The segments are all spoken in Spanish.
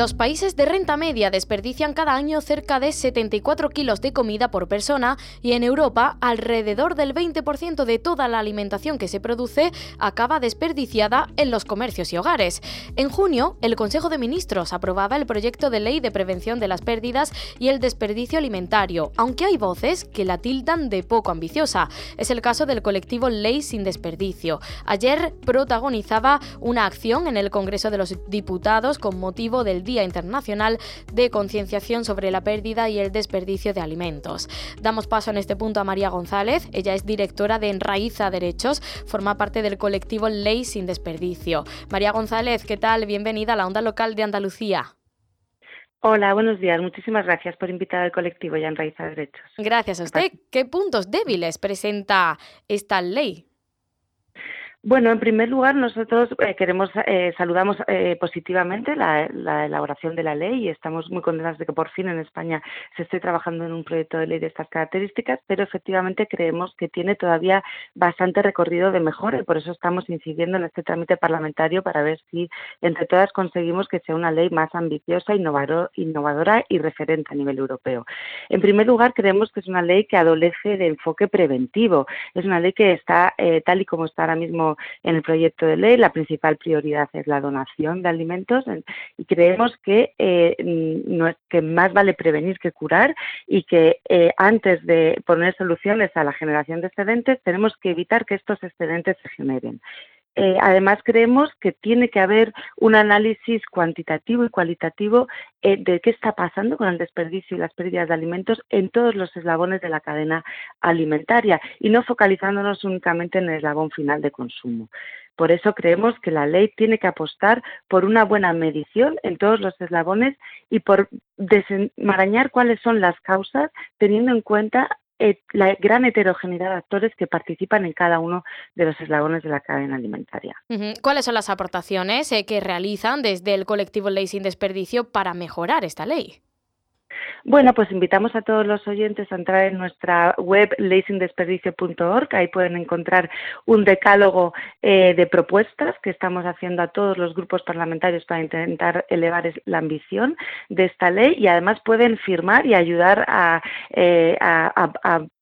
Los países de renta media desperdician cada año cerca de 74 kilos de comida por persona y en Europa alrededor del 20% de toda la alimentación que se produce acaba desperdiciada en los comercios y hogares. En junio, el Consejo de Ministros aprobaba el proyecto de ley de prevención de las pérdidas y el desperdicio alimentario, aunque hay voces que la tildan de poco ambiciosa. Es el caso del colectivo Ley sin Desperdicio. Ayer protagonizaba una acción en el Congreso de los Diputados con motivo del Día Internacional de Concienciación sobre la Pérdida y el Desperdicio de Alimentos. Damos paso en este punto a María González. Ella es directora de Enraiza Derechos, forma parte del colectivo Ley sin Desperdicio. María González, ¿qué tal? Bienvenida a la onda local de Andalucía. Hola, buenos días. Muchísimas gracias por invitar al colectivo y a Enraiza Derechos. Gracias a usted. ¿Qué puntos débiles presenta esta ley? Bueno, en primer lugar, nosotros eh, queremos eh, saludamos eh, positivamente la, elaboración de la ley y estamos muy contentos de que por fin en España se esté trabajando en un proyecto de ley de estas características, pero efectivamente creemos que tiene todavía bastante recorrido de mejora y por eso estamos incidiendo en este trámite parlamentario para ver si entre todas conseguimos que sea una ley más ambiciosa, innovadora y referente a nivel europeo. En primer lugar, creemos que es una ley que adolece de enfoque preventivo. Es una ley que está tal y como está ahora mismo en el proyecto de ley, la principal prioridad es la donación de alimentos y creemos que, eh, que más vale prevenir que curar y que eh, antes de poner soluciones a la generación de excedentes tenemos que evitar que estos excedentes se generen. Eh, además, creemos que tiene que haber un análisis cuantitativo y cualitativo eh, de qué está pasando con el desperdicio y las pérdidas de alimentos en todos los eslabones de la cadena alimentaria y no focalizándonos únicamente en el eslabón final de consumo. Por eso creemos que la ley tiene que apostar por una buena medición en todos los eslabones y por desenmarañar cuáles son las causas, teniendo en cuenta la gran heterogeneidad de actores que participan en cada uno de los eslabones de la cadena alimentaria. ¿Cuáles son las aportaciones eh, que realizan desde el colectivo Ley sin Desperdicio para mejorar esta ley? Bueno, pues invitamos a todos los oyentes a entrar en nuestra web leasingdesperdicio.org. Ahí pueden encontrar un decálogo eh, de propuestas que estamos haciendo a todos los grupos parlamentarios para intentar elevar la ambición de esta ley y además pueden firmar y ayudar a, eh,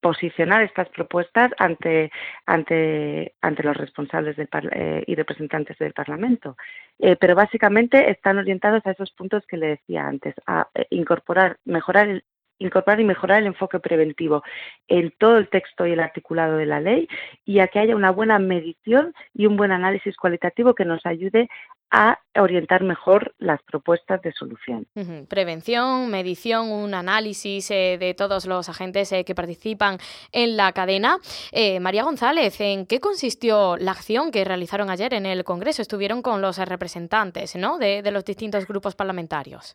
posicionar estas propuestas ante, ante, ante los responsables del eh, y representantes del Parlamento. Eh, pero básicamente están orientados a esos puntos que le decía antes, a eh, incorporar, mejorar el, incorporar y mejorar el enfoque preventivo en todo el texto y el articulado de la ley y a que haya una buena medición y un buen análisis cualitativo que nos ayude a orientar mejor las propuestas de solución. Prevención, medición, un análisis eh, de todos los agentes eh, que participan en la cadena. Eh, María González, ¿en qué consistió la acción que realizaron ayer en el Congreso? Estuvieron con los representantes ¿no? de los distintos grupos parlamentarios.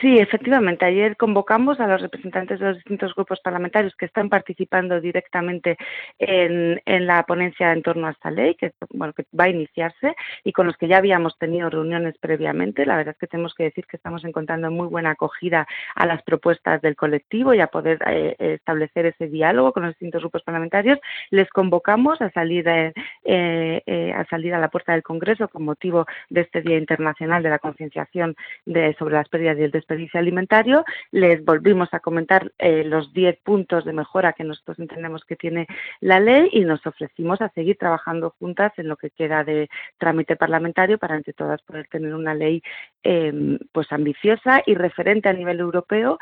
Sí, efectivamente. Ayer convocamos a los representantes de los distintos grupos parlamentarios que están participando directamente en, la ponencia en torno a esta ley, que, bueno, que va a iniciarse y con los que ya habíamos tenido reuniones previamente. La verdad es que tenemos que decir que estamos encontrando muy buena acogida a las propuestas del colectivo y a poder eh, establecer ese diálogo con los distintos grupos parlamentarios. Les convocamos a salir, eh, eh, a salir a la puerta del Congreso con motivo de este Día Internacional de la Concienciación de, sobre las pérdidas y el alimentario, les volvimos a comentar eh, los 10 puntos de mejora que nosotros entendemos que tiene la ley y nos ofrecimos a seguir trabajando juntas en lo que queda de trámite parlamentario para entre todas poder tener una ley em, pues ambiciosa y referente a nivel europeo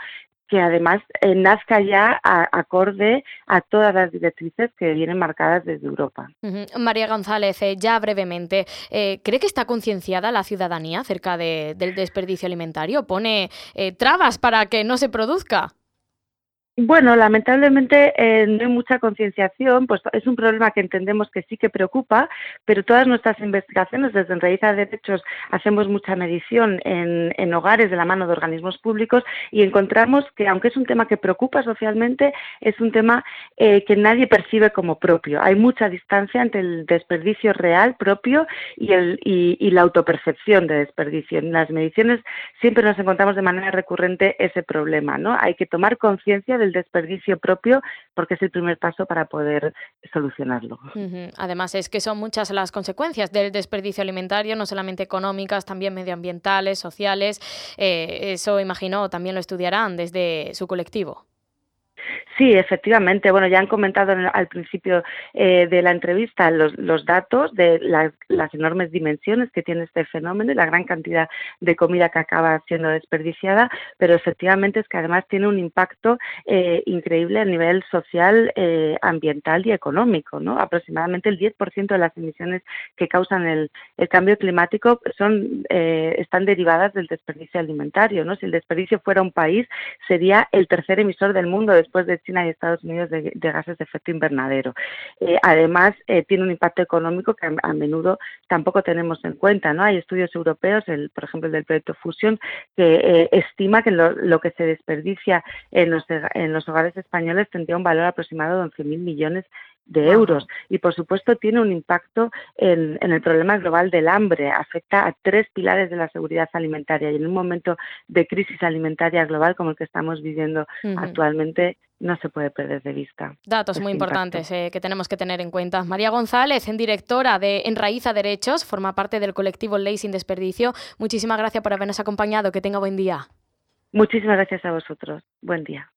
que además eh, nazca ya acorde a todas las directrices que vienen marcadas desde Europa. María González, eh, ya brevemente, eh, ¿cree que está concienciada la ciudadanía acerca del desperdicio alimentario? ¿Pone trabas para que no se produzca? Bueno, lamentablemente eh, no hay mucha concienciación, pues es un problema que entendemos que sí que preocupa, pero todas nuestras investigaciones desde Enraiza de Derechos hacemos mucha medición en, hogares de la mano de organismos públicos y encontramos que aunque es un tema que preocupa socialmente, es un tema eh, que nadie percibe como propio. Hay mucha distancia entre el desperdicio real propio y, el, y la autopercepción de desperdicio. En las mediciones siempre nos encontramos de manera recurrente ese problema, ¿no? Hay que tomar conciencia del desperdicio propio porque es el primer paso para poder solucionarlo. Además, es que son muchas las consecuencias del desperdicio alimentario, no solamente económicas, también medioambientales, sociales. Eh, eso, imagino, también lo estudiarán desde su colectivo. Sí, efectivamente. Bueno, ya han comentado al principio eh, de la entrevista los, datos de las enormes dimensiones que tiene este fenómeno y la gran cantidad de comida que acaba siendo desperdiciada, pero efectivamente es que además tiene un impacto eh, increíble a nivel social, eh, ambiental y económico. ¿no? Aproximadamente el 10% de las emisiones que causan el, cambio climático son están derivadas del desperdicio alimentario. ¿no? Si el desperdicio fuera un país, sería el tercer emisor del mundo después de China y Estados Unidos de, gases de efecto invernadero. Eh, además, eh, tiene un impacto económico que a, menudo tampoco tenemos en cuenta. ¿no? Hay estudios europeos, el, por ejemplo el del proyecto Fusion, que eh, estima que lo, que se desperdicia en los, en los hogares españoles tendría un valor aproximado de 11.000 millones de euros. Y por supuesto tiene un impacto en, el problema global del hambre. Afecta a tres pilares de la seguridad alimentaria y en un momento de crisis alimentaria global como el que estamos viviendo actualmente no se puede perder de vista. Datos muy importantes eh, que tenemos que tener en cuenta. María González, en directora de Enraiza Derechos, forma parte del colectivo Ley sin Desperdicio. Muchísimas gracias por habernos acompañado. Que tenga buen día. Muchísimas gracias a vosotros. Buen día.